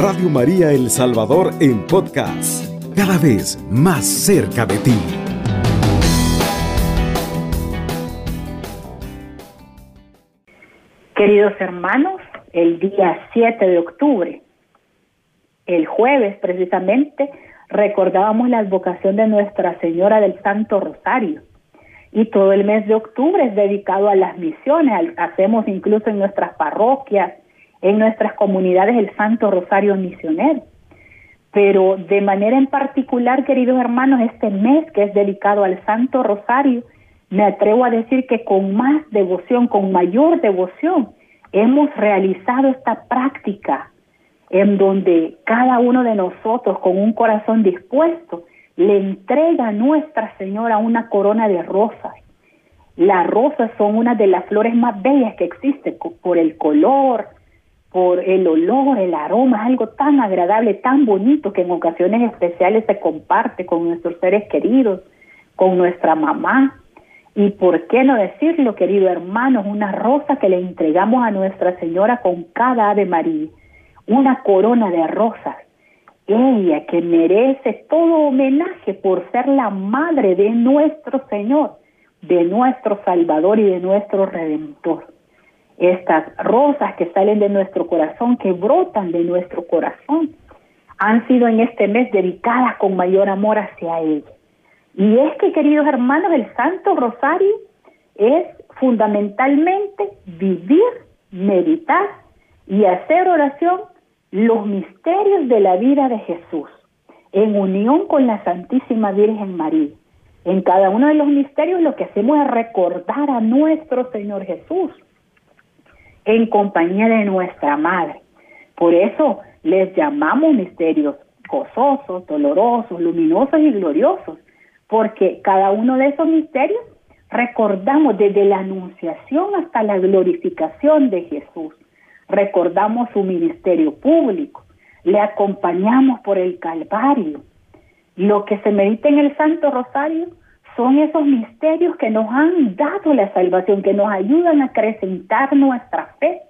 Radio María El Salvador en podcast, cada vez más cerca de ti. Queridos hermanos, el día 7 de octubre, el jueves precisamente, recordábamos la advocación de Nuestra Señora del Santo Rosario. Y todo el mes de octubre es dedicado a las misiones. Hacemos incluso en nuestras parroquias, en nuestras comunidades el Santo Rosario Misionero. Pero de manera en particular, queridos hermanos, este mes que es dedicado al Santo Rosario, me atrevo a decir que con más devoción, con mayor devoción, hemos realizado esta práctica en donde cada uno de nosotros con un corazón dispuesto le entrega a Nuestra Señora una corona de rosas. Las rosas son una de las flores más bellas que existen por el color, por el olor, el aroma, algo tan agradable, tan bonito que en ocasiones especiales se comparte con nuestros seres queridos, con nuestra mamá. Y por qué no decirlo, querido hermano, una rosa que le entregamos a Nuestra Señora con cada Ave María, una corona de rosas. Ella que merece todo homenaje por ser la madre de nuestro Señor, de nuestro Salvador y de nuestro Redentor estas rosas que salen de nuestro corazón, que brotan de nuestro corazón, han sido en este mes dedicadas con mayor amor hacia ella. Y es que, queridos hermanos, el Santo Rosario es fundamentalmente vivir, meditar y hacer oración los misterios de la vida de Jesús, en unión con la Santísima Virgen María. En cada uno de los misterios lo que hacemos es recordar a nuestro Señor Jesús, en compañía de nuestra Madre. Por eso les llamamos misterios gozosos, dolorosos, luminosos y gloriosos, porque cada uno de esos misterios recordamos desde la anunciación hasta la glorificación de Jesús. Recordamos su ministerio público, le acompañamos por el Calvario. Lo que se medita en el Santo Rosario son esos misterios que nos han dado la salvación, que nos ayudan a acrecentar nuestra fe.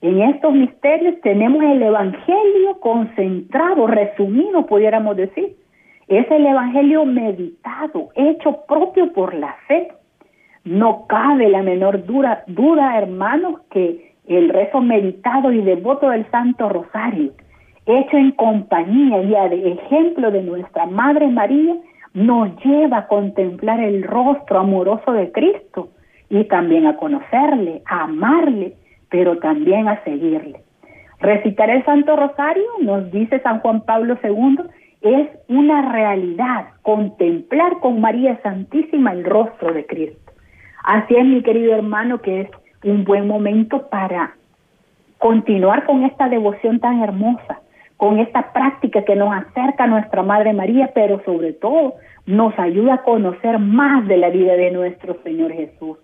En estos misterios tenemos el Evangelio concentrado, resumido, pudiéramos decir. Es el Evangelio meditado, hecho propio por la fe. No cabe la menor duda, hermanos, que el rezo meditado y devoto del Santo Rosario, hecho en compañía y de ejemplo de nuestra Madre María, nos lleva a contemplar el rostro amoroso de Cristo y también a conocerle, a amarle, pero también a seguirle. Recitar el Santo Rosario, nos dice San Juan Pablo II, es una realidad, contemplar con María Santísima el rostro de Cristo. Así es, mi querido hermano, que es un buen momento para continuar con esta devoción tan hermosa, con esta práctica que nos acerca a nuestra Madre María, pero sobre todo nos ayuda a conocer más de la vida de nuestro Señor Jesús.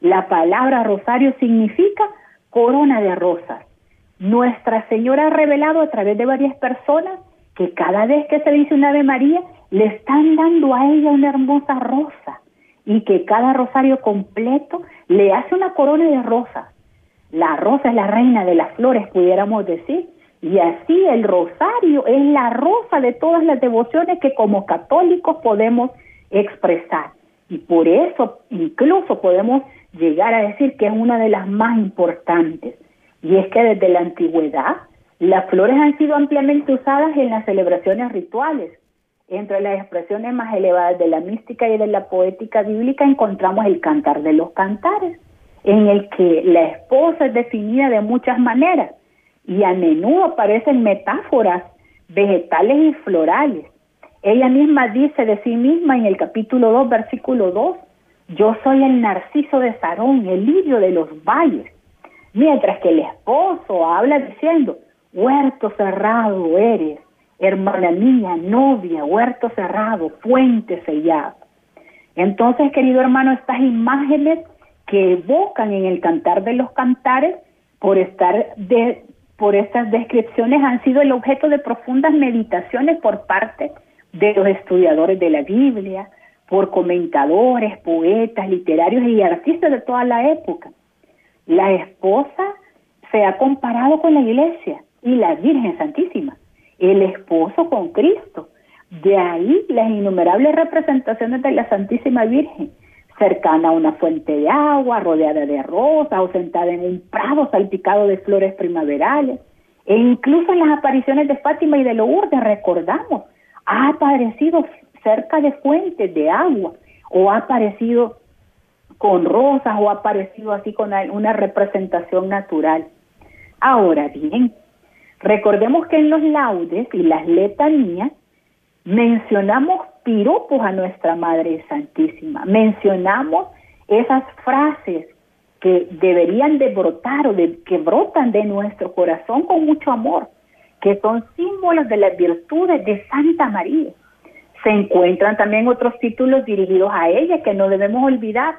La palabra rosario significa corona de rosas. Nuestra Señora ha revelado a través de varias personas que cada vez que se dice una Ave María, le están dando a ella una hermosa rosa y que cada rosario completo le hace una corona de rosas. La rosa es la reina de las flores, pudiéramos decir, y así el rosario es la rosa de todas las devociones que como católicos podemos expresar. Y por eso incluso podemos llegar a decir que es una de las más importantes. Y es que desde la antigüedad las flores han sido ampliamente usadas en las celebraciones rituales. Entre las expresiones más elevadas de la mística y de la poética bíblica encontramos el cantar de los cantares, en el que la esposa es definida de muchas maneras y a menudo aparecen metáforas vegetales y florales. Ella misma dice de sí misma en el capítulo 2, versículo 2, yo soy el narciso de Sarón, el lirio de los valles. Mientras que el esposo habla diciendo, huerto cerrado eres, hermana mía, novia, huerto cerrado, fuente sellada. Entonces, querido hermano, estas imágenes que evocan en el cantar de los cantares, por estar de, por estas descripciones han sido el objeto de profundas meditaciones por parte de los estudiadores de la Biblia, por comentadores, poetas, literarios y artistas de toda la época. La esposa se ha comparado con la iglesia y la Virgen Santísima, el esposo con Cristo. De ahí las innumerables representaciones de la Santísima Virgen, cercana a una fuente de agua, rodeada de rosas o sentada en un prado salpicado de flores primaverales. E incluso en las apariciones de Fátima y de Lourdes, recordamos, ha aparecido cerca de fuentes de agua o ha aparecido con rosas o ha aparecido así con una representación natural. Ahora bien, recordemos que en los laudes y las letanías mencionamos piropos a nuestra Madre Santísima, mencionamos esas frases que deberían de brotar o de, que brotan de nuestro corazón con mucho amor, que son símbolos de las virtudes de Santa María. Se encuentran también otros títulos dirigidos a ella que no debemos olvidar,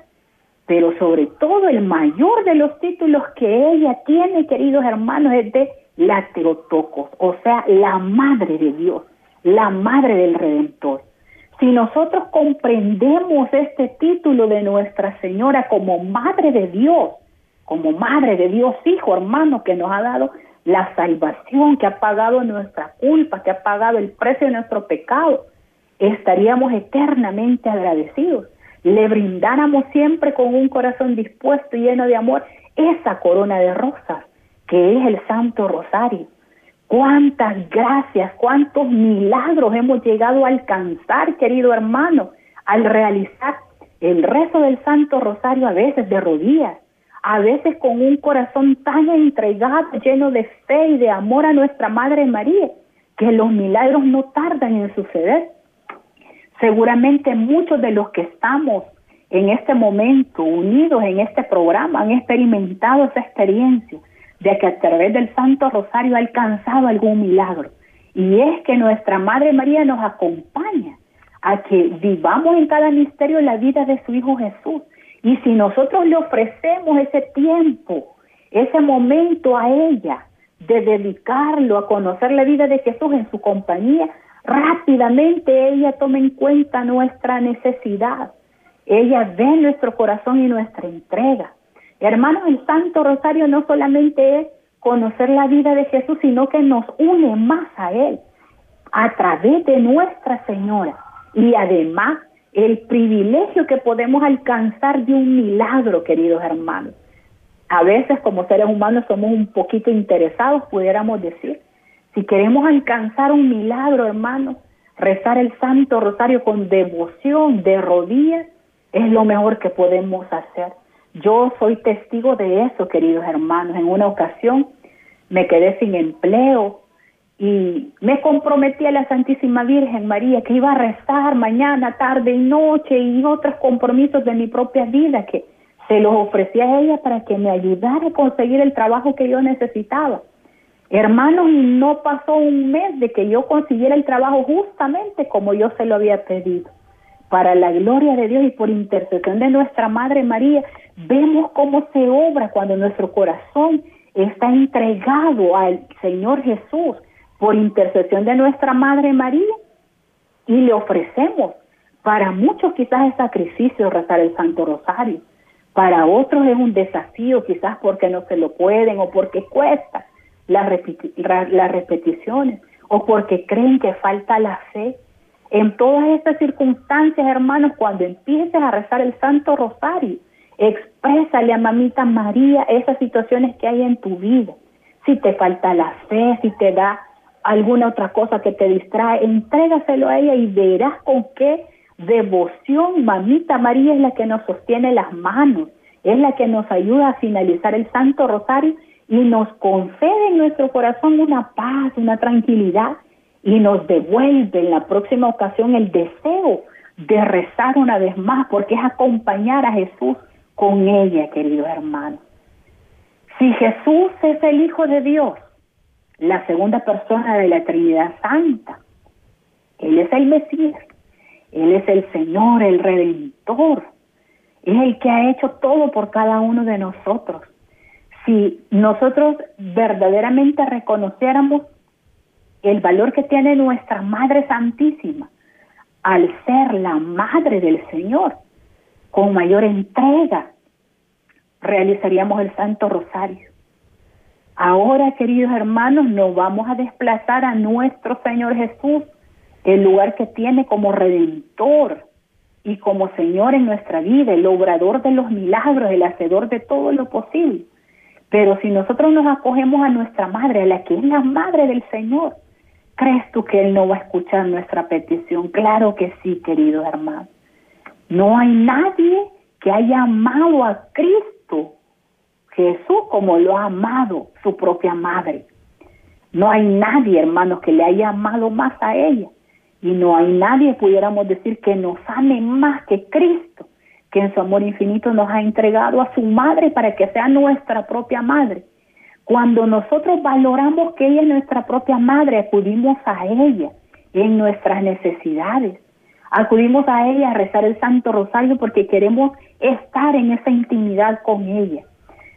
pero sobre todo el mayor de los títulos que ella tiene, queridos hermanos, es de la Teotocos, o sea, la Madre de Dios, la Madre del Redentor. Si nosotros comprendemos este título de Nuestra Señora como Madre de Dios, como Madre de Dios, Hijo, hermano, que nos ha dado la salvación, que ha pagado nuestra culpa, que ha pagado el precio de nuestro pecado, estaríamos eternamente agradecidos. Le brindáramos siempre con un corazón dispuesto y lleno de amor esa corona de rosas que es el Santo Rosario Cuántas gracias, cuántos milagros hemos llegado a alcanzar, querido hermano, al realizar el rezo del Santo Rosario a veces de rodillas, a veces con un corazón tan entregado, lleno de fe y de amor a nuestra Madre María, que los milagros no tardan en suceder. Seguramente muchos de los que estamos en este momento unidos en este programa han experimentado esa experiencia de que a través del Santo Rosario ha alcanzado algún milagro. Y es que nuestra Madre María nos acompaña a que vivamos en cada misterio la vida de su Hijo Jesús. Y si nosotros le ofrecemos ese tiempo, ese momento a ella, de dedicarlo a conocer la vida de Jesús en su compañía, rápidamente ella toma en cuenta nuestra necesidad. Ella ve nuestro corazón y nuestra entrega. Hermanos, el Santo Rosario no solamente es conocer la vida de Jesús, sino que nos une más a Él a través de Nuestra Señora. Y además, el privilegio que podemos alcanzar de un milagro, queridos hermanos. A veces como seres humanos somos un poquito interesados, pudiéramos decir. Si queremos alcanzar un milagro, hermanos, rezar el Santo Rosario con devoción, de rodillas, es lo mejor que podemos hacer. Yo soy testigo de eso, queridos hermanos. En una ocasión me quedé sin empleo y me comprometí a la Santísima Virgen María que iba a rezar mañana, tarde y noche y otros compromisos de mi propia vida que se los ofrecí a ella para que me ayudara a conseguir el trabajo que yo necesitaba. Hermanos, no pasó un mes de que yo consiguiera el trabajo justamente como yo se lo había pedido para la gloria de Dios y por intercesión de nuestra Madre María, vemos cómo se obra cuando nuestro corazón está entregado al Señor Jesús por intercesión de nuestra Madre María y le ofrecemos. Para muchos quizás es sacrificio rezar el Santo Rosario, para otros es un desafío quizás porque no se lo pueden o porque cuesta las, las repeticiones o porque creen que falta la fe en todas estas circunstancias, hermanos, cuando empieces a rezar el Santo Rosario, exprésale a mamita María esas situaciones que hay en tu vida. Si te falta la fe, si te da alguna otra cosa que te distrae, entrégaselo a ella y verás con qué devoción mamita María es la que nos sostiene las manos, es la que nos ayuda a finalizar el Santo Rosario y nos concede en nuestro corazón una paz, una tranquilidad y nos devuelve en la próxima ocasión el deseo de rezar una vez más, porque es acompañar a Jesús con ella, queridos hermanos. Si Jesús es el Hijo de Dios, la segunda persona de la Trinidad Santa, Él es el Mesías, Él es el Señor, el Redentor, es el que ha hecho todo por cada uno de nosotros. Si nosotros verdaderamente reconociéramos el valor que tiene nuestra Madre Santísima al ser la Madre del Señor, con mayor entrega realizaríamos el Santo Rosario. Ahora, queridos hermanos, nos vamos a desplazar a nuestro Señor Jesús, el lugar que tiene como redentor y como Señor en nuestra vida, el obrador de los milagros, el hacedor de todo lo posible. Pero si nosotros nos acogemos a nuestra madre, a la que es la madre del Señor, ¿crees tú que Él no va a escuchar nuestra petición? Claro que sí, querido hermano. No hay nadie que haya amado a Cristo Jesús como lo ha amado su propia madre. No hay nadie, hermanos, que le haya amado más a ella. Y no hay nadie, pudiéramos decir, que nos ame más que Cristo, que en su amor infinito nos ha entregado a su madre para que sea nuestra propia madre. Cuando nosotros valoramos que ella es nuestra propia madre, acudimos a ella en nuestras necesidades. Acudimos a ella a rezar el Santo Rosario porque queremos estar en esa intimidad con ella.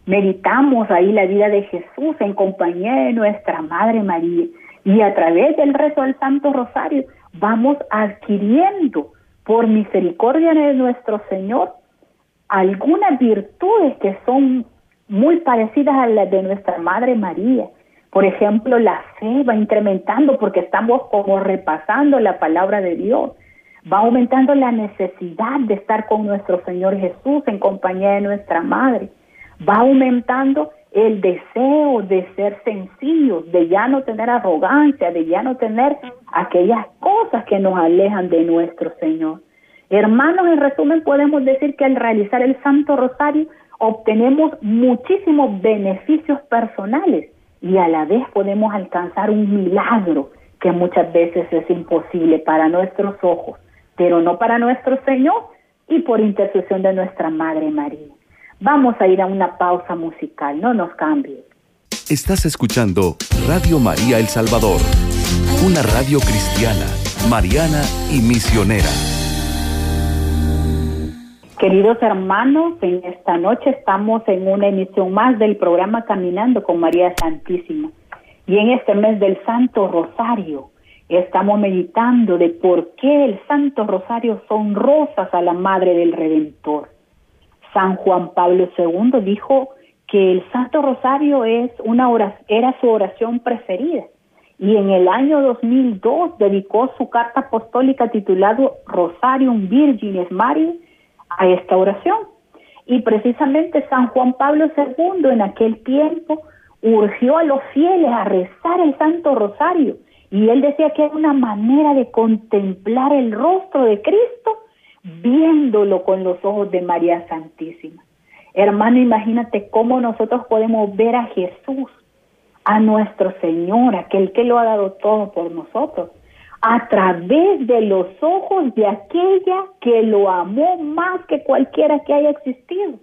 Meditamos ahí la vida de Jesús en compañía de nuestra Madre María y a través del rezo del Santo Rosario vamos adquiriendo por misericordia de nuestro Señor algunas virtudes que son muy parecidas a las de nuestra Madre María. Por ejemplo, la fe va incrementando porque estamos como repasando la palabra de Dios. Va aumentando la necesidad de estar con nuestro Señor Jesús en compañía de nuestra Madre va aumentando el deseo de ser sencillos, de ya no tener arrogancia, de ya no tener aquellas cosas que nos alejan de nuestro Señor. Hermanos, en resumen podemos decir que al realizar el Santo Rosario obtenemos muchísimos beneficios personales y a la vez podemos alcanzar un milagro que muchas veces es imposible para nuestros ojos, pero no para nuestro Señor y por intercesión de nuestra Madre María. Vamos a ir a una pausa musical, no nos cambie. Estás escuchando Radio María El Salvador, una radio cristiana, mariana y misionera. Queridos hermanos, en esta noche estamos en una emisión más del programa Caminando con María Santísima. Y en este mes del Santo Rosario estamos meditando de por qué el Santo Rosario son rosas a la Madre del Redentor. San Juan Pablo II dijo que el Santo Rosario es una era su oración preferida y en el año 2002 dedicó su carta apostólica titulado Rosarium Virginis Mari a esta oración. Y precisamente San Juan Pablo II en aquel tiempo urgió a los fieles a rezar el Santo Rosario y él decía que era una manera de contemplar el rostro de Cristo viéndolo con los ojos de María Santísima. Hermano, imagínate cómo nosotros podemos ver a Jesús, a nuestro Señor, aquel que lo ha dado todo por nosotros, a través de los ojos de aquella que lo amó más que cualquiera que haya existido,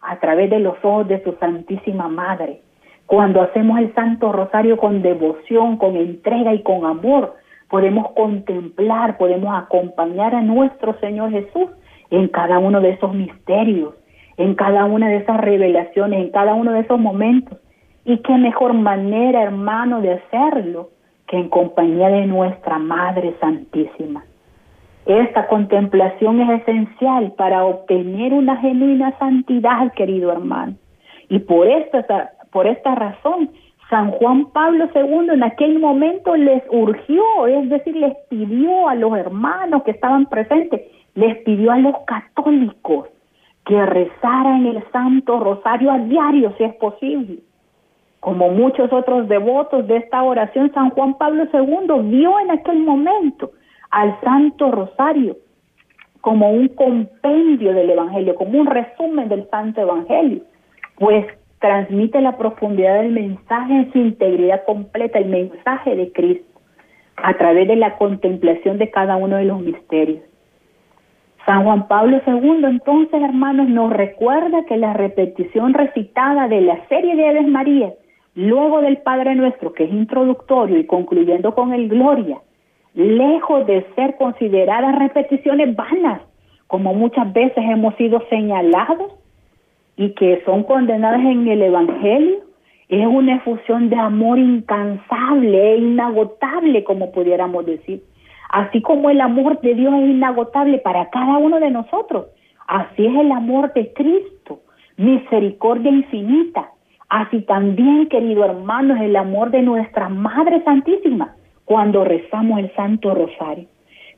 a través de los ojos de su Santísima Madre. Cuando hacemos el Santo Rosario con devoción, con entrega y con amor, podemos contemplar, podemos acompañar a nuestro Señor Jesús en cada uno de esos misterios, en cada una de esas revelaciones, en cada uno de esos momentos. Y qué mejor manera, hermano, de hacerlo que en compañía de nuestra Madre Santísima. Esta contemplación es esencial para obtener una genuina santidad, querido hermano. Y por esta, por esta razón San Juan Pablo II en aquel momento les urgió, es decir, les pidió a los hermanos que estaban presentes, les pidió a los católicos que rezaran el Santo Rosario a diario, si es posible. Como muchos otros devotos de esta oración, San Juan Pablo II vio en aquel momento al Santo Rosario como un compendio del Evangelio, como un resumen del Santo Evangelio, pues transmite la profundidad del mensaje en su integridad completa, el mensaje de Cristo, a través de la contemplación de cada uno de los misterios. San Juan Pablo II, entonces, hermanos, nos recuerda que la repetición recitada de la serie de Aves María, luego del Padre Nuestro, que es introductorio, y concluyendo con el Gloria, lejos de ser consideradas repeticiones vanas, como muchas veces hemos sido señalados, y que son condenadas en el Evangelio es una efusión de amor incansable e inagotable, como pudiéramos decir. Así como el amor de Dios es inagotable para cada uno de nosotros, así es el amor de Cristo, misericordia infinita, Así también, querido hermano, es el amor de nuestra Madre Santísima cuando rezamos el Santo Rosario.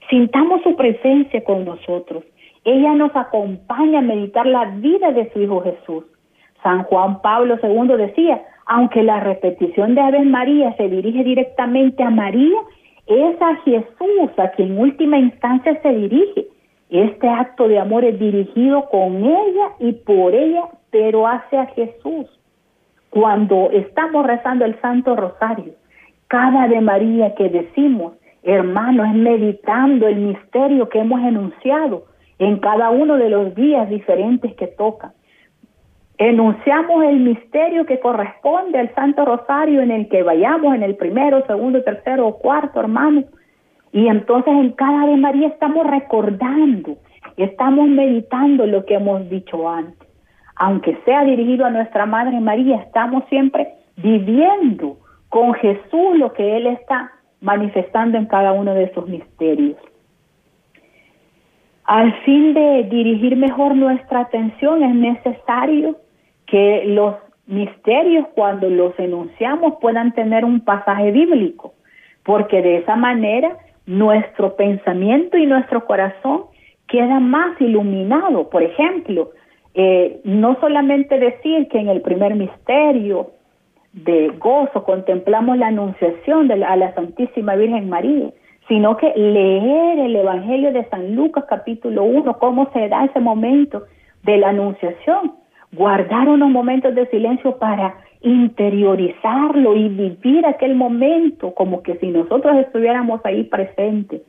Sintamos su presencia con nosotros. Ella nos acompaña a meditar la vida de su Hijo Jesús. San Juan Pablo II decía, aunque la repetición de Ave María se dirige directamente a María, es a Jesús a quien en última instancia se dirige. Este acto de amor es dirigido con ella y por ella, pero hacia Jesús. Cuando estamos rezando el Santo Rosario, cada de María que decimos, hermano, es meditando el misterio que hemos enunciado en cada uno de los días diferentes que toca. Enunciamos el misterio que corresponde al Santo Rosario en el que vayamos en el primero, segundo, tercero o cuarto, hermano. Y entonces en cada de María estamos recordando, estamos meditando lo que hemos dicho antes. Aunque sea dirigido a nuestra Madre María, estamos siempre viviendo con Jesús lo que Él está manifestando en cada uno de sus misterios. Al fin de dirigir mejor nuestra atención es necesario que los misterios cuando los enunciamos puedan tener un pasaje bíblico, porque de esa manera nuestro pensamiento y nuestro corazón queda más iluminado. Por ejemplo, eh, no solamente decir que en el primer misterio de gozo contemplamos la anunciación de a la Santísima Virgen María, sino que leer el Evangelio de San Lucas capítulo 1, cómo se da ese momento de la anunciación, guardar unos momentos de silencio para interiorizarlo y vivir aquel momento como que si nosotros estuviéramos ahí presentes.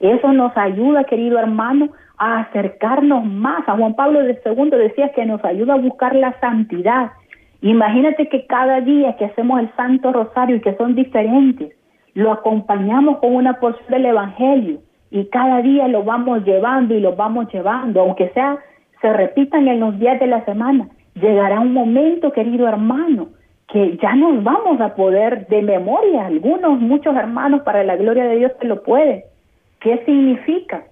Eso nos ayuda, querido hermano, a acercarnos más. A Juan Pablo II decía que nos ayuda a buscar la santidad. Imagínate que cada día que hacemos el Santo Rosario y que son diferentes, lo acompañamos con una porción del Evangelio y cada día lo vamos llevando y lo vamos llevando, aunque sea se repitan en los días de la semana, llegará un momento, querido hermano, que ya nos vamos a poder de memoria, algunos, muchos hermanos, para la gloria de Dios se lo pueden. ¿Qué significa?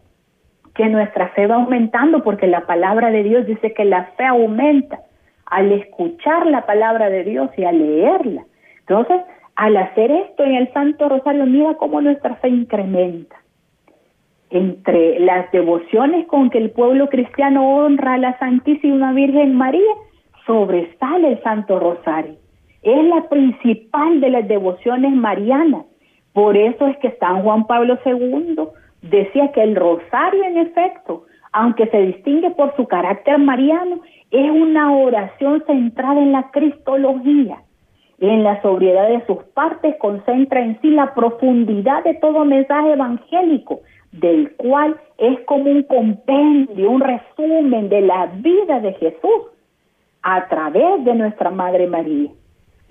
Que nuestra fe va aumentando porque la palabra de Dios dice que la fe aumenta al escuchar la palabra de Dios y al leerla. Entonces, al hacer esto en el Santo Rosario, mira cómo nuestra fe incrementa entre las devociones con que el pueblo cristiano honra a la Santísima Virgen María, sobresale el Santo Rosario. Es la principal de las devociones marianas. Por eso es que San Juan Pablo II decía que el rosario, en efecto, aunque se distingue por su carácter mariano, es una oración centrada en la cristología. En la sobriedad de sus partes concentra en sí la profundidad de todo mensaje evangélico, del cual es como un compendio, un resumen de la vida de Jesús a través de nuestra Madre María.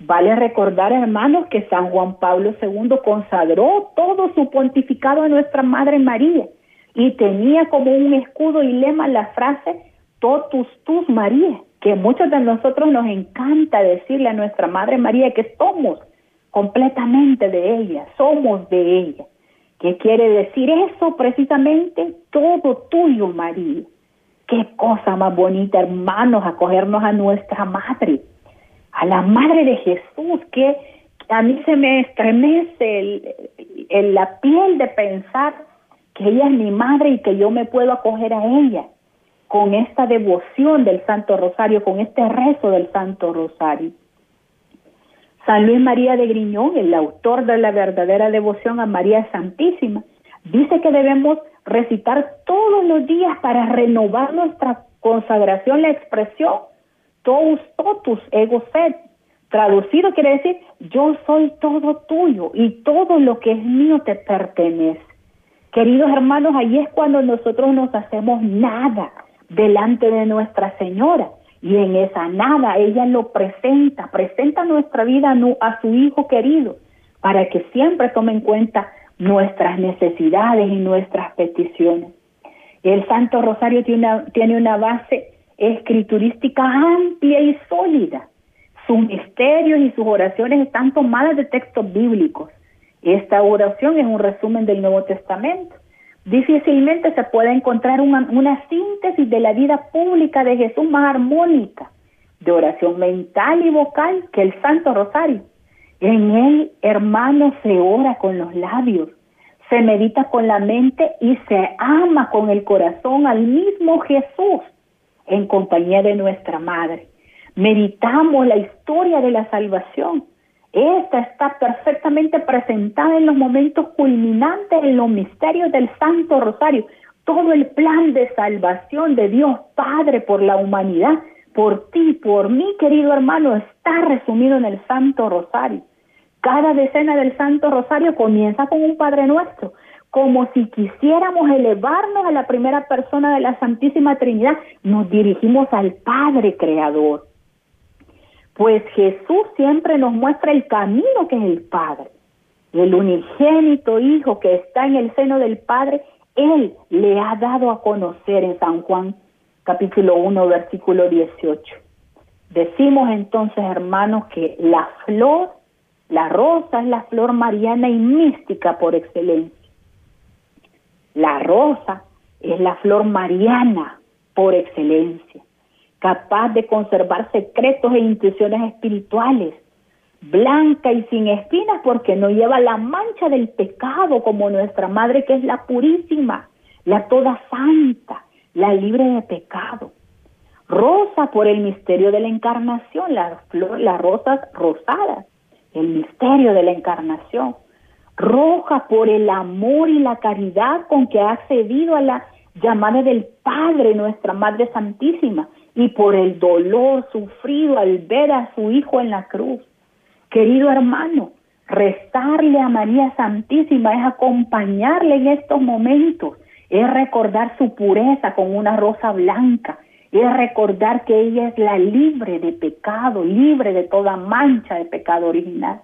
Vale recordar, hermanos, que San Juan Pablo II consagró todo su pontificado a nuestra Madre María y tenía como un escudo y lema la frase totus tus María, que muchos de nosotros nos encanta decirle a nuestra Madre María que somos completamente de ella, somos de ella. ¿Qué quiere decir eso? Precisamente todo tuyo, María. Qué cosa más bonita, hermanos, acogernos a nuestra madre, a la madre de Jesús, que a mí se me estremece el, la piel de pensar que ella es mi madre y que yo me puedo acoger a ella con esta devoción del Santo Rosario, con este rezo del Santo Rosario. San Luis María de Griñón, el autor de la verdadera devoción a María Santísima, dice que debemos recitar todos los días para renovar nuestra consagración la expresión tous totus ego sed. Traducido quiere decir yo soy todo tuyo y todo lo que es mío te pertenece. Queridos hermanos, ahí es cuando nosotros nos hacemos nada delante de Nuestra Señora y en esa nada ella lo presenta, presenta nuestra vida a su Hijo querido, para que siempre tome en cuenta nuestras necesidades y nuestras peticiones. El Santo Rosario tiene una, tiene una base escriturística amplia y sólida. Sus misterios y sus oraciones están tomadas de textos bíblicos. Esta oración es un resumen del Nuevo Testamento. Difícilmente se puede encontrar una, una síntesis de la vida pública de Jesús más armónica, de oración mental y vocal que el Santo Rosario. En él, hermano, se ora con los labios, se medita con la mente y se ama con el corazón al mismo Jesús en compañía de nuestra Madre. Meditamos la historia de la salvación. Esta está perfectamente presentada en los momentos culminantes en los misterios del Santo Rosario. Todo el plan de salvación de Dios Padre por la humanidad, por ti, por mí, querido hermano, está resumido en el Santo Rosario. Cada decena del Santo Rosario comienza con un Padre Nuestro, como si quisiéramos elevarnos a la primera persona de la Santísima Trinidad, nos dirigimos al Padre Creador. Pues Jesús siempre nos muestra el camino que es el Padre. El unigénito Hijo que está en el seno del Padre, Él le ha dado a conocer en San Juan capítulo 1, versículo 18. Decimos entonces, hermanos, que la flor la rosa es la flor mariana y mística por excelencia. La rosa es la flor mariana por excelencia, capaz de conservar secretos e intuiciones espirituales, blanca y sin espinas porque no lleva la mancha del pecado como nuestra madre que es la purísima, la toda santa, la libre de pecado. Rosa por el misterio de la encarnación, las, las rosas rosadas el misterio de la encarnación, roja por el amor y la caridad con que ha accedido a la llamada del Padre, nuestra Madre Santísima, y por el dolor sufrido al ver a su Hijo en la cruz. Querido hermano, rezarle a María Santísima es acompañarle en estos momentos, es recordar su pureza con una rosa blanca, es recordar que ella es la libre de pecado, libre de toda mancha de pecado original.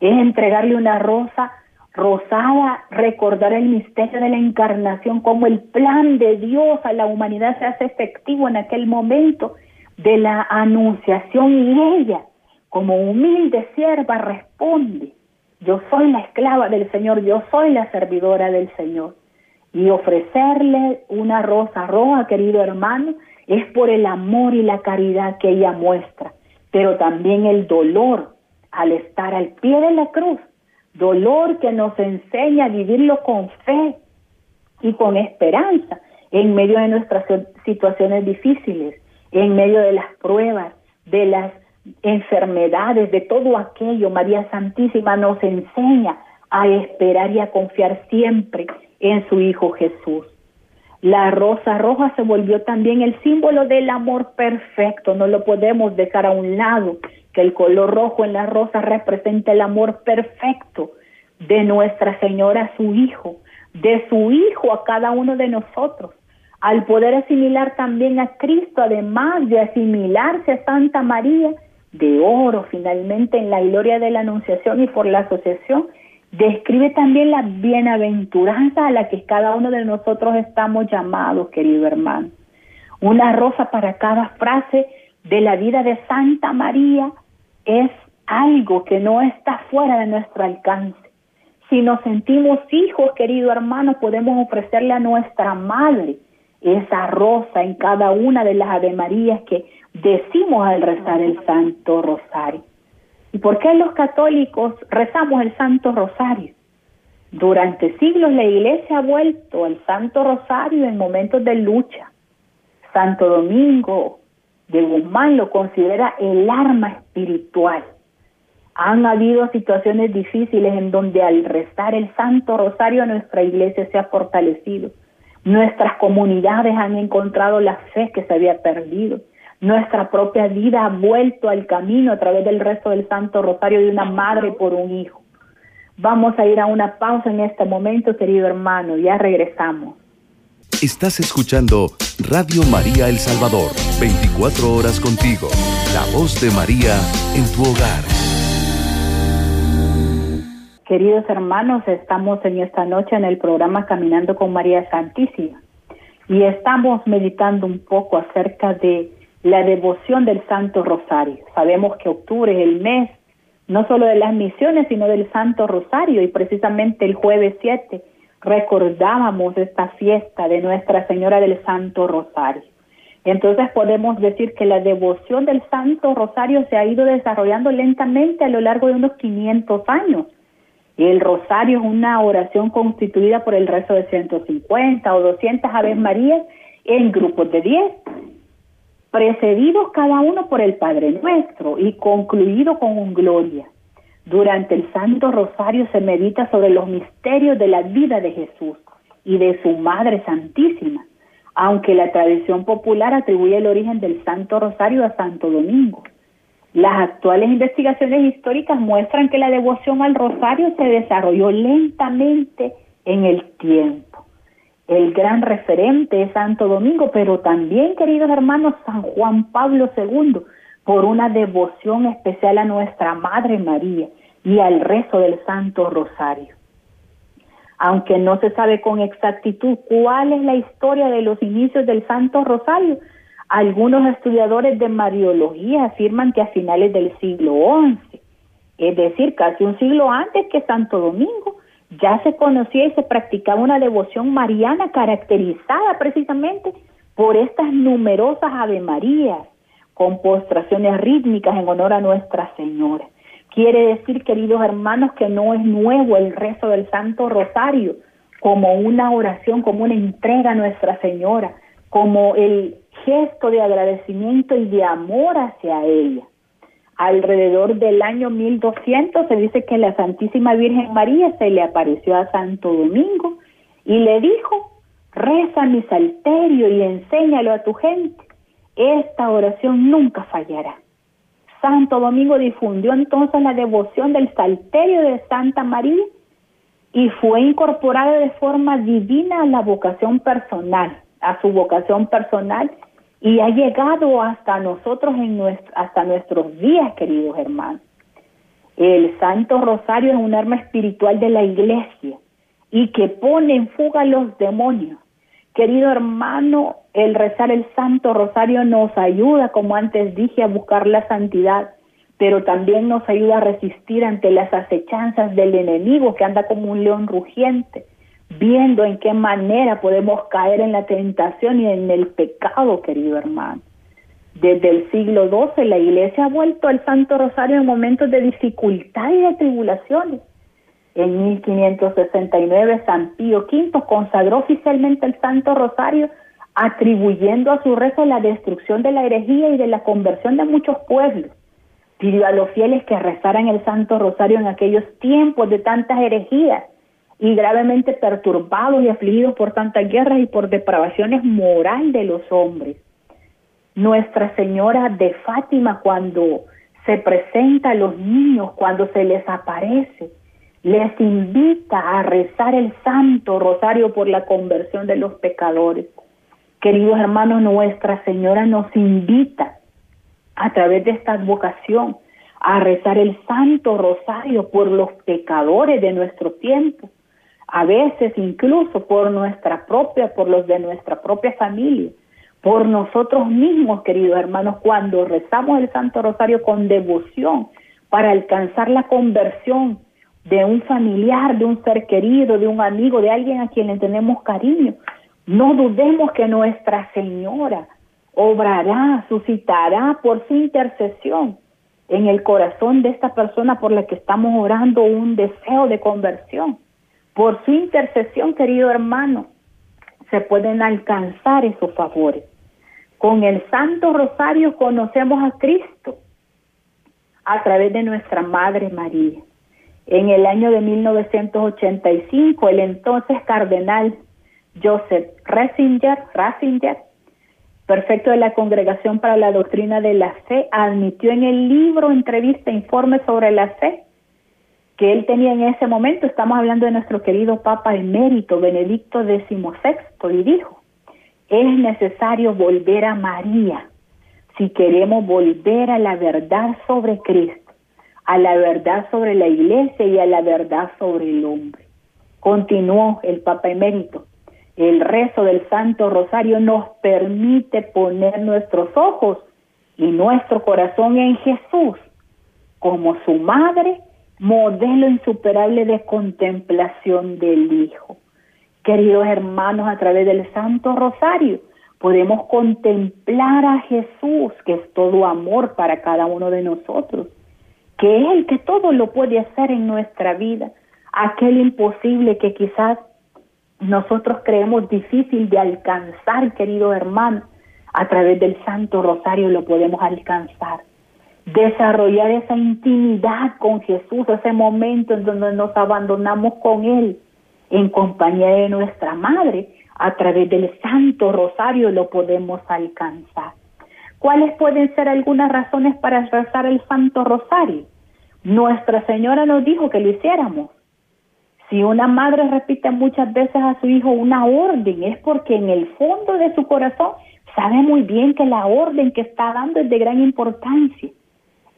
Es entregarle una rosa rosada, recordar el misterio de la encarnación, como el plan de Dios a la humanidad se hace efectivo en aquel momento de la anunciación y ella, como humilde sierva, responde, yo soy la esclava del Señor, yo soy la servidora del Señor. Y ofrecerle una rosa roja, querido hermano, es por el amor y la caridad que ella muestra, pero también el dolor al estar al pie de la cruz, dolor que nos enseña a vivirlo con fe y con esperanza en medio de nuestras situaciones difíciles, en medio de las pruebas, de las enfermedades, de todo aquello. María Santísima nos enseña a esperar y a confiar siempre en su Hijo Jesús. La rosa roja se volvió también el símbolo del amor perfecto, no lo podemos dejar a un lado, que el color rojo en la rosa representa el amor perfecto de Nuestra Señora su Hijo, de su Hijo a cada uno de nosotros, al poder asimilar también a Cristo, además de asimilarse a Santa María, de oro finalmente en la gloria de la Anunciación y por la asociación, describe también la bienaventuranza a la que cada uno de nosotros estamos llamados, querido hermano. Una rosa para cada frase de la vida de Santa María es algo que no está fuera de nuestro alcance. Si nos sentimos hijos, querido hermano, podemos ofrecerle a nuestra madre esa rosa en cada una de las Ave Marías que decimos al rezar el Santo Rosario. ¿Y por qué los católicos rezamos el Santo Rosario? Durante siglos la Iglesia ha vuelto al Santo Rosario en momentos de lucha. Santo Domingo de Guzmán lo considera el arma espiritual. Han habido situaciones difíciles en donde al rezar el Santo Rosario nuestra iglesia se ha fortalecido. Nuestras comunidades han encontrado la fe que se había perdido. Nuestra propia vida ha vuelto al camino a través del resto del Santo Rosario de una madre por un hijo. Vamos a ir a una pausa en este momento, querido hermano. Ya regresamos. Estás escuchando Radio María El Salvador, 24 horas contigo. La voz de María en tu hogar. Queridos hermanos, estamos en esta noche en el programa Caminando con María Santísima y estamos meditando un poco acerca de la devoción del Santo Rosario. Sabemos que octubre es el mes no solo de las misiones, sino del Santo Rosario y precisamente el jueves 7 recordábamos esta fiesta de Nuestra Señora del Santo Rosario. Entonces podemos decir que la devoción del Santo Rosario se ha ido desarrollando lentamente a lo largo de unos 500 años. El rosario es una oración constituida por el rezo de 150 o 200 Aves Marías en grupos de 10, precedidos cada uno por el Padre Nuestro y concluido con un gloria. Durante el Santo Rosario se medita sobre los misterios de la vida de Jesús y de su Madre Santísima, aunque la tradición popular atribuye el origen del Santo Rosario a Santo Domingo. Las actuales investigaciones históricas muestran que la devoción al rosario se desarrolló lentamente en el tiempo. El gran referente es Santo Domingo, pero también, queridos hermanos, San Juan Pablo II, por una devoción especial a nuestra Madre María y al rezo del Santo Rosario. Aunque no se sabe con exactitud cuál es la historia de los inicios del Santo Rosario, algunos estudiadores de Mariología afirman que a finales del siglo XI, es decir, casi un siglo antes que Santo Domingo, ya se conocía y se practicaba una devoción mariana caracterizada precisamente por estas numerosas Ave Marías, con postraciones rítmicas en honor a Nuestra Señora. Quiere decir, queridos hermanos, que no es nuevo el rezo del Santo Rosario como una oración, como una entrega a Nuestra Señora, como el gesto de agradecimiento y de amor hacia ella. Alrededor del año 1200 se dice que la Santísima Virgen María se le apareció a Santo Domingo y le dijo, reza mi salterio y enséñalo a tu gente esta oración nunca fallará. Santo Domingo difundió entonces la devoción del Salterio de Santa María y fue incorporada de forma divina a la vocación personal, a su vocación personal y ha llegado hasta nosotros en hasta nuestros días, queridos hermanos. El Santo Rosario es un arma espiritual de la iglesia y que pone en fuga a los demonios. Querido hermano, el rezar el Santo Rosario nos ayuda, como antes dije, a buscar la santidad, pero también nos ayuda a resistir ante las acechanzas del enemigo que anda como un león rugiente, viendo en qué manera podemos caer en la tentación y en el pecado, querido hermano. Desde el siglo XII la iglesia ha vuelto al Santo Rosario en momentos de dificultad y de tribulaciones en 1569 San Pío V consagró oficialmente el Santo Rosario atribuyendo a su rezo la destrucción de la herejía y de la conversión de muchos pueblos. Pidió a los fieles que rezaran el Santo Rosario en aquellos tiempos de tantas herejías y gravemente perturbados y afligidos por tantas guerras y por depravaciones moral de los hombres. Nuestra Señora de Fátima cuando se presenta a los niños, cuando se les aparece, les invita a rezar el Santo Rosario por la conversión de los pecadores. Queridos hermanos, Nuestra Señora nos invita a través de esta vocación a rezar el Santo Rosario por los pecadores de nuestro tiempo, a veces incluso por nuestra propia, por los de nuestra propia familia, por nosotros mismos, queridos hermanos, cuando rezamos el Santo Rosario con devoción para alcanzar la conversión de un familiar, de un ser querido, de un amigo, de alguien a quien le tenemos cariño. No dudemos que Nuestra Señora obrará, suscitará por su intercesión en el corazón de esta persona por la que estamos orando un deseo de conversión. Por su intercesión, querido hermano, se pueden alcanzar esos favores. Con el Santo Rosario conocemos a Cristo a través de nuestra Madre María. En el año de 1985, el entonces cardenal Joseph Ratzinger, Ratzinger, perfecto de la Congregación para la Doctrina de la Fe, admitió en el libro Entrevista Informe sobre la Fe que él tenía en ese momento, estamos hablando de nuestro querido Papa emérito Benedicto XVI, y dijo, es necesario volver a María si queremos volver a la verdad sobre Cristo a la verdad sobre la iglesia y a la verdad sobre el hombre. Continuó el Papa emérito. El rezo del Santo Rosario nos permite poner nuestros ojos y nuestro corazón en Jesús como su madre, modelo insuperable de contemplación del Hijo. Queridos hermanos, a través del Santo Rosario podemos contemplar a Jesús, que es todo amor para cada uno de nosotros, que es el que todo lo puede hacer en nuestra vida, aquel imposible que quizás nosotros creemos difícil de alcanzar, querido hermano, a través del Santo Rosario lo podemos alcanzar. Desarrollar esa intimidad con Jesús, ese momento en donde nos abandonamos con Él, en compañía de nuestra Madre, a través del Santo Rosario lo podemos alcanzar. ¿Cuáles pueden ser algunas razones para rezar el Santo Rosario? Nuestra Señora nos dijo que lo hiciéramos. Si una madre repite muchas veces a su hijo una orden, es porque en el fondo de su corazón sabe muy bien que la orden que está dando es de gran importancia.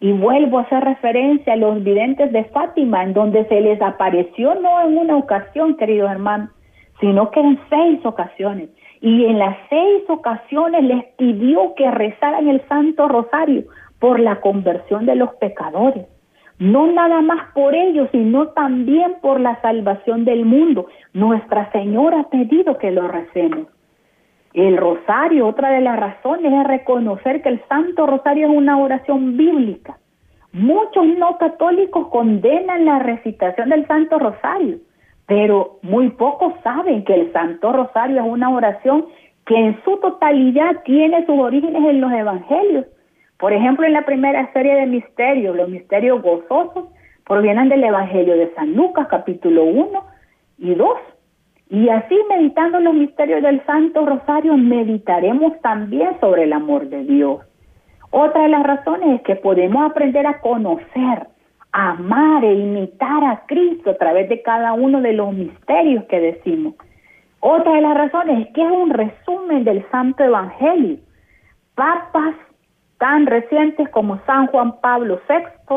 Y vuelvo a hacer referencia a los videntes de Fátima, en donde se les apareció no en una ocasión, queridos hermanos, sino que en seis ocasiones. Y en las seis ocasiones les pidió que rezaran el Santo Rosario por la conversión de los pecadores. No nada más por ellos, sino también por la salvación del mundo. Nuestra Señora ha pedido que lo recemos. El rosario, otra de las razones es reconocer que el Santo Rosario es una oración bíblica. Muchos no católicos condenan la recitación del Santo Rosario pero muy pocos saben que el Santo Rosario es una oración que en su totalidad tiene sus orígenes en los evangelios. Por ejemplo, en la primera serie de misterios, los misterios gozosos provienen del Evangelio de San Lucas, capítulo 1 y 2. Y así, meditando los misterios del Santo Rosario, meditaremos también sobre el amor de Dios. Otra de las razones es que podemos aprender a conocer amar e imitar a Cristo a través de cada uno de los misterios que decimos. Otra de las razones es que es un resumen del Santo Evangelio. Papas tan recientes como San Juan Pablo VI,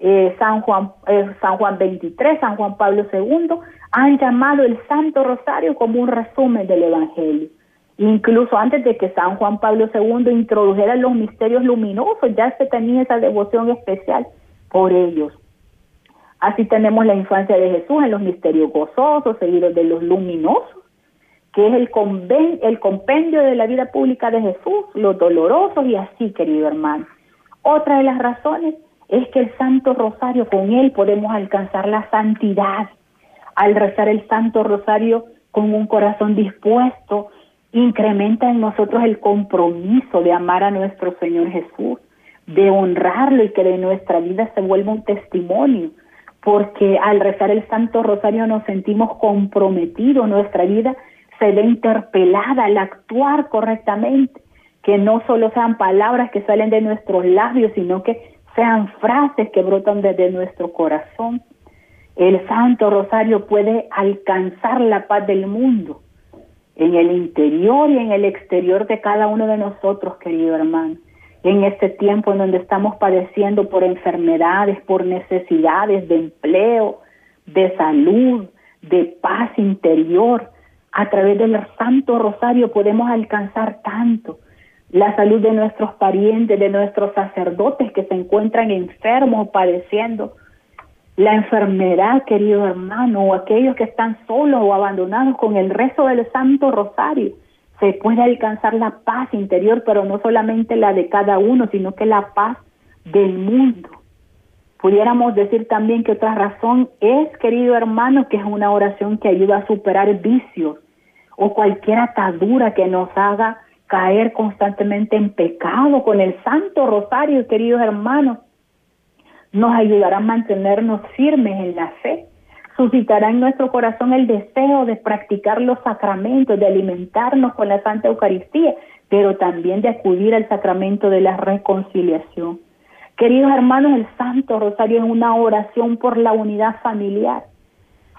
eh, San, Juan, eh, San Juan 23, San Juan Pablo II, han llamado el Santo Rosario como un resumen del Evangelio. Incluso antes de que San Juan Pablo II introdujera los misterios luminosos, ya se tenía esa devoción especial por ellos. Así tenemos la infancia de Jesús en los misterios gozosos, seguidos de los luminosos, que es el, el compendio de la vida pública de Jesús, los dolorosos y así, querido hermano. Otra de las razones es que el Santo Rosario, con él podemos alcanzar la santidad. Al rezar el Santo Rosario con un corazón dispuesto, incrementa en nosotros el compromiso de amar a nuestro Señor Jesús de honrarlo y que de nuestra vida se vuelva un testimonio, porque al rezar el Santo Rosario nos sentimos comprometidos, nuestra vida se ve interpelada al actuar correctamente, que no solo sean palabras que salen de nuestros labios, sino que sean frases que brotan desde nuestro corazón. El Santo Rosario puede alcanzar la paz del mundo en el interior y en el exterior de cada uno de nosotros, querido hermano en este tiempo en donde estamos padeciendo por enfermedades, por necesidades de empleo, de salud, de paz interior. A través del Santo Rosario podemos alcanzar tanto. La salud de nuestros parientes, de nuestros sacerdotes que se encuentran enfermos, padeciendo la enfermedad, querido hermano, o aquellos que están solos o abandonados con el rezo del Santo Rosario se puede alcanzar la paz interior, pero no solamente la de cada uno, sino que la paz del mundo. Pudiéramos decir también que otra razón es, querido hermano, que es una oración que ayuda a superar vicios o cualquier atadura que nos haga caer constantemente en pecado. Con el Santo Rosario, queridos hermanos, nos ayudará a mantenernos firmes en la fe suscitará en nuestro corazón el deseo de practicar los sacramentos, de alimentarnos con la Santa Eucaristía, pero también de acudir al sacramento de la reconciliación. Queridos hermanos, el Santo Rosario es una oración por la unidad familiar.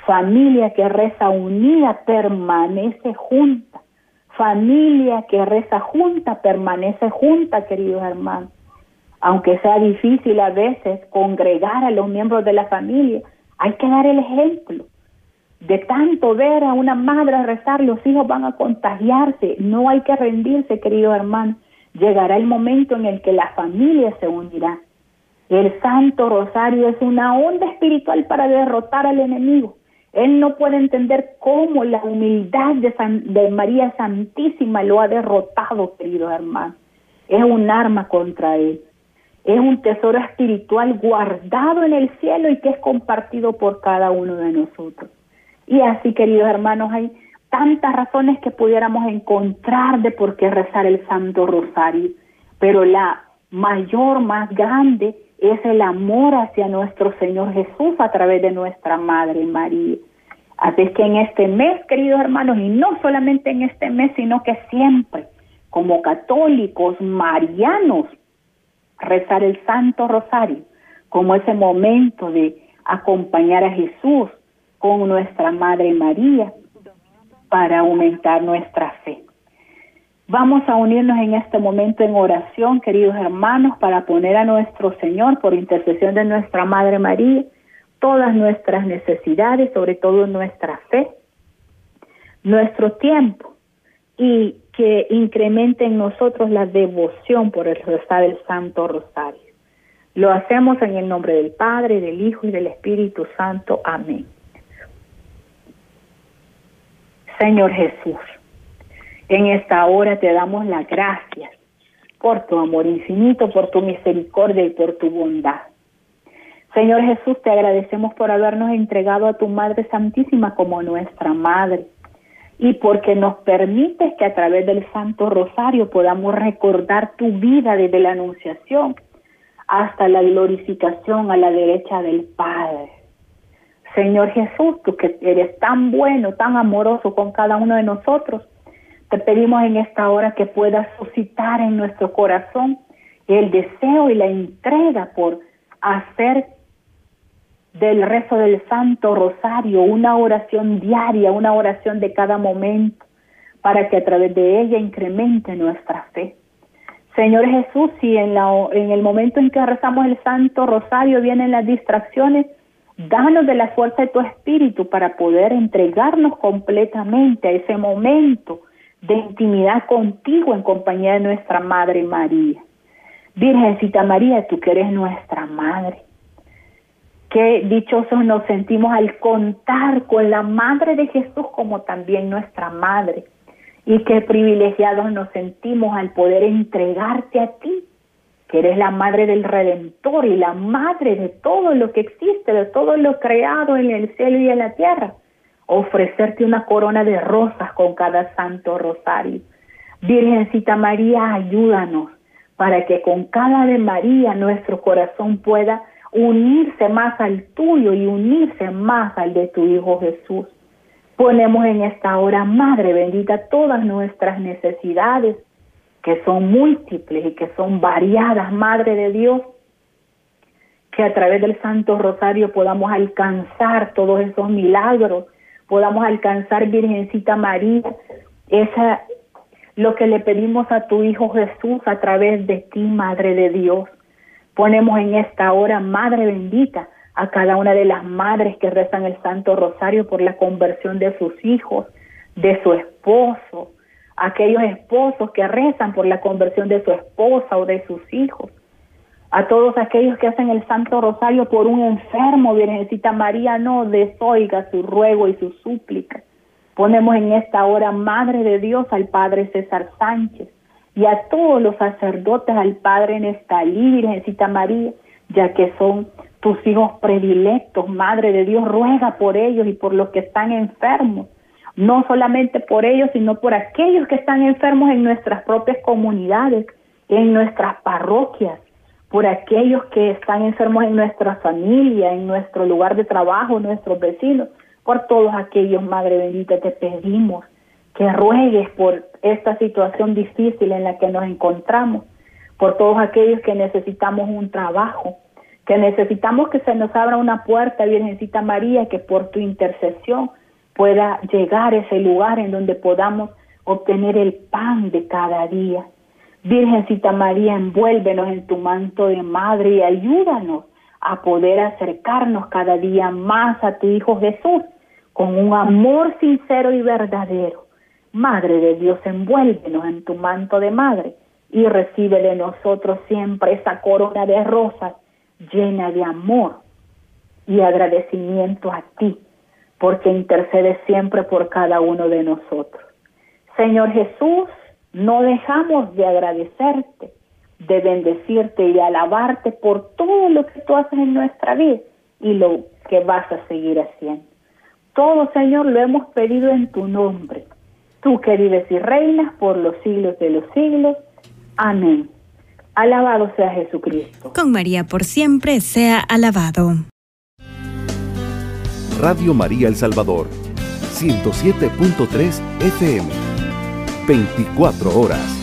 Familia que reza unida permanece junta. Familia que reza junta permanece junta, queridos hermanos. Aunque sea difícil a veces congregar a los miembros de la familia, hay que dar el ejemplo. De tanto ver a una madre rezar, los hijos van a contagiarse. No hay que rendirse, querido hermano. Llegará el momento en el que la familia se unirá. El Santo Rosario es una onda espiritual para derrotar al enemigo. Él no puede entender cómo la humildad de, de María Santísima lo ha derrotado, querido hermano. Es un arma contra él. Es un tesoro espiritual guardado en el cielo y que es compartido por cada uno de nosotros. Y así, queridos hermanos, hay tantas razones que pudiéramos encontrar de por qué rezar el Santo Rosario, pero la mayor, más grande, es el amor hacia nuestro Señor Jesús a través de nuestra Madre María. Así es que en este mes, queridos hermanos, y no solamente en este mes, sino que siempre, como católicos marianos, rezar el Santo Rosario como ese momento de acompañar a Jesús con nuestra Madre María para aumentar nuestra fe. Vamos a unirnos en este momento en oración, queridos hermanos, para poner a nuestro Señor, por intercesión de nuestra Madre María, todas nuestras necesidades, sobre todo nuestra fe, nuestro tiempo, y que incremente en nosotros la devoción por el rezar del Santo Rosario. Lo hacemos en el nombre del Padre, del Hijo y del Espíritu Santo. Amén. Señor Jesús, en esta hora te damos las gracias por tu amor infinito, por tu misericordia y por tu bondad. Señor Jesús, te agradecemos por habernos entregado a tu Madre Santísima como nuestra Madre y porque nos permites que a través del Santo Rosario podamos recordar tu vida desde la Anunciación hasta la glorificación a la derecha del Padre. Señor Jesús, tú que eres tan bueno, tan amoroso con cada uno de nosotros, te pedimos en esta hora que puedas suscitar en nuestro corazón el deseo y la entrega por hacer del rezo del Santo Rosario una oración diaria, una oración de cada momento, para que a través de ella incremente nuestra fe. Señor Jesús, si en, la, en el momento en que rezamos el Santo Rosario vienen las distracciones, Danos de la fuerza de tu espíritu para poder entregarnos completamente a ese momento de intimidad contigo en compañía de nuestra Madre María. Virgencita María, tú que eres nuestra Madre. Qué dichosos nos sentimos al contar con la Madre de Jesús como también nuestra Madre. Y qué privilegiados nos sentimos al poder entregarte a ti que eres la madre del Redentor y la madre de todo lo que existe, de todo lo creado en el cielo y en la tierra, ofrecerte una corona de rosas con cada santo rosario. Virgencita María, ayúdanos para que con cada de María nuestro corazón pueda unirse más al tuyo y unirse más al de tu Hijo Jesús. Ponemos en esta hora, Madre bendita, todas nuestras necesidades, que son múltiples y que son variadas, Madre de Dios, que a través del Santo Rosario podamos alcanzar todos esos milagros, podamos alcanzar, Virgencita María, esa lo que le pedimos a tu Hijo Jesús a través de ti, Madre de Dios. Ponemos en esta hora, Madre bendita, a cada una de las madres que rezan el Santo Rosario por la conversión de sus hijos, de su esposo, aquellos esposos que rezan por la conversión de su esposa o de sus hijos, a todos aquellos que hacen el Santo Rosario por un enfermo, Virgencita María, no desoiga su ruego y su súplica. Ponemos en esta hora, Madre de Dios, al Padre César Sánchez y a todos los sacerdotes, al Padre Nestalí, Virgencita María, ya que son tus hijos predilectos, Madre de Dios, ruega por ellos y por los que están enfermos. No solamente por ellos, sino por aquellos que están enfermos en nuestras propias comunidades, en nuestras parroquias, por aquellos que están enfermos en nuestra familia, en nuestro lugar de trabajo, nuestros vecinos, por todos aquellos, Madre bendita, te pedimos que ruegues por esta situación difícil en la que nos encontramos, por todos aquellos que necesitamos un trabajo, que necesitamos que se nos abra una puerta, Virgencita María, que por tu intercesión pueda llegar ese lugar en donde podamos obtener el pan de cada día. Virgencita María, envuélvenos en tu manto de madre y ayúdanos a poder acercarnos cada día más a tu Hijo Jesús con un amor sincero y verdadero. Madre de Dios, envuélvenos en tu manto de madre y recibe de nosotros siempre esa corona de rosas llena de amor y agradecimiento a ti porque intercede siempre por cada uno de nosotros. Señor Jesús, no dejamos de agradecerte, de bendecirte y de alabarte por todo lo que tú haces en nuestra vida y lo que vas a seguir haciendo. Todo, Señor, lo hemos pedido en tu nombre. Tú que vives y reinas por los siglos de los siglos. Amén. Alabado sea Jesucristo. Con María por siempre sea alabado. Radio María El Salvador, 107.3 FM, 24 horas.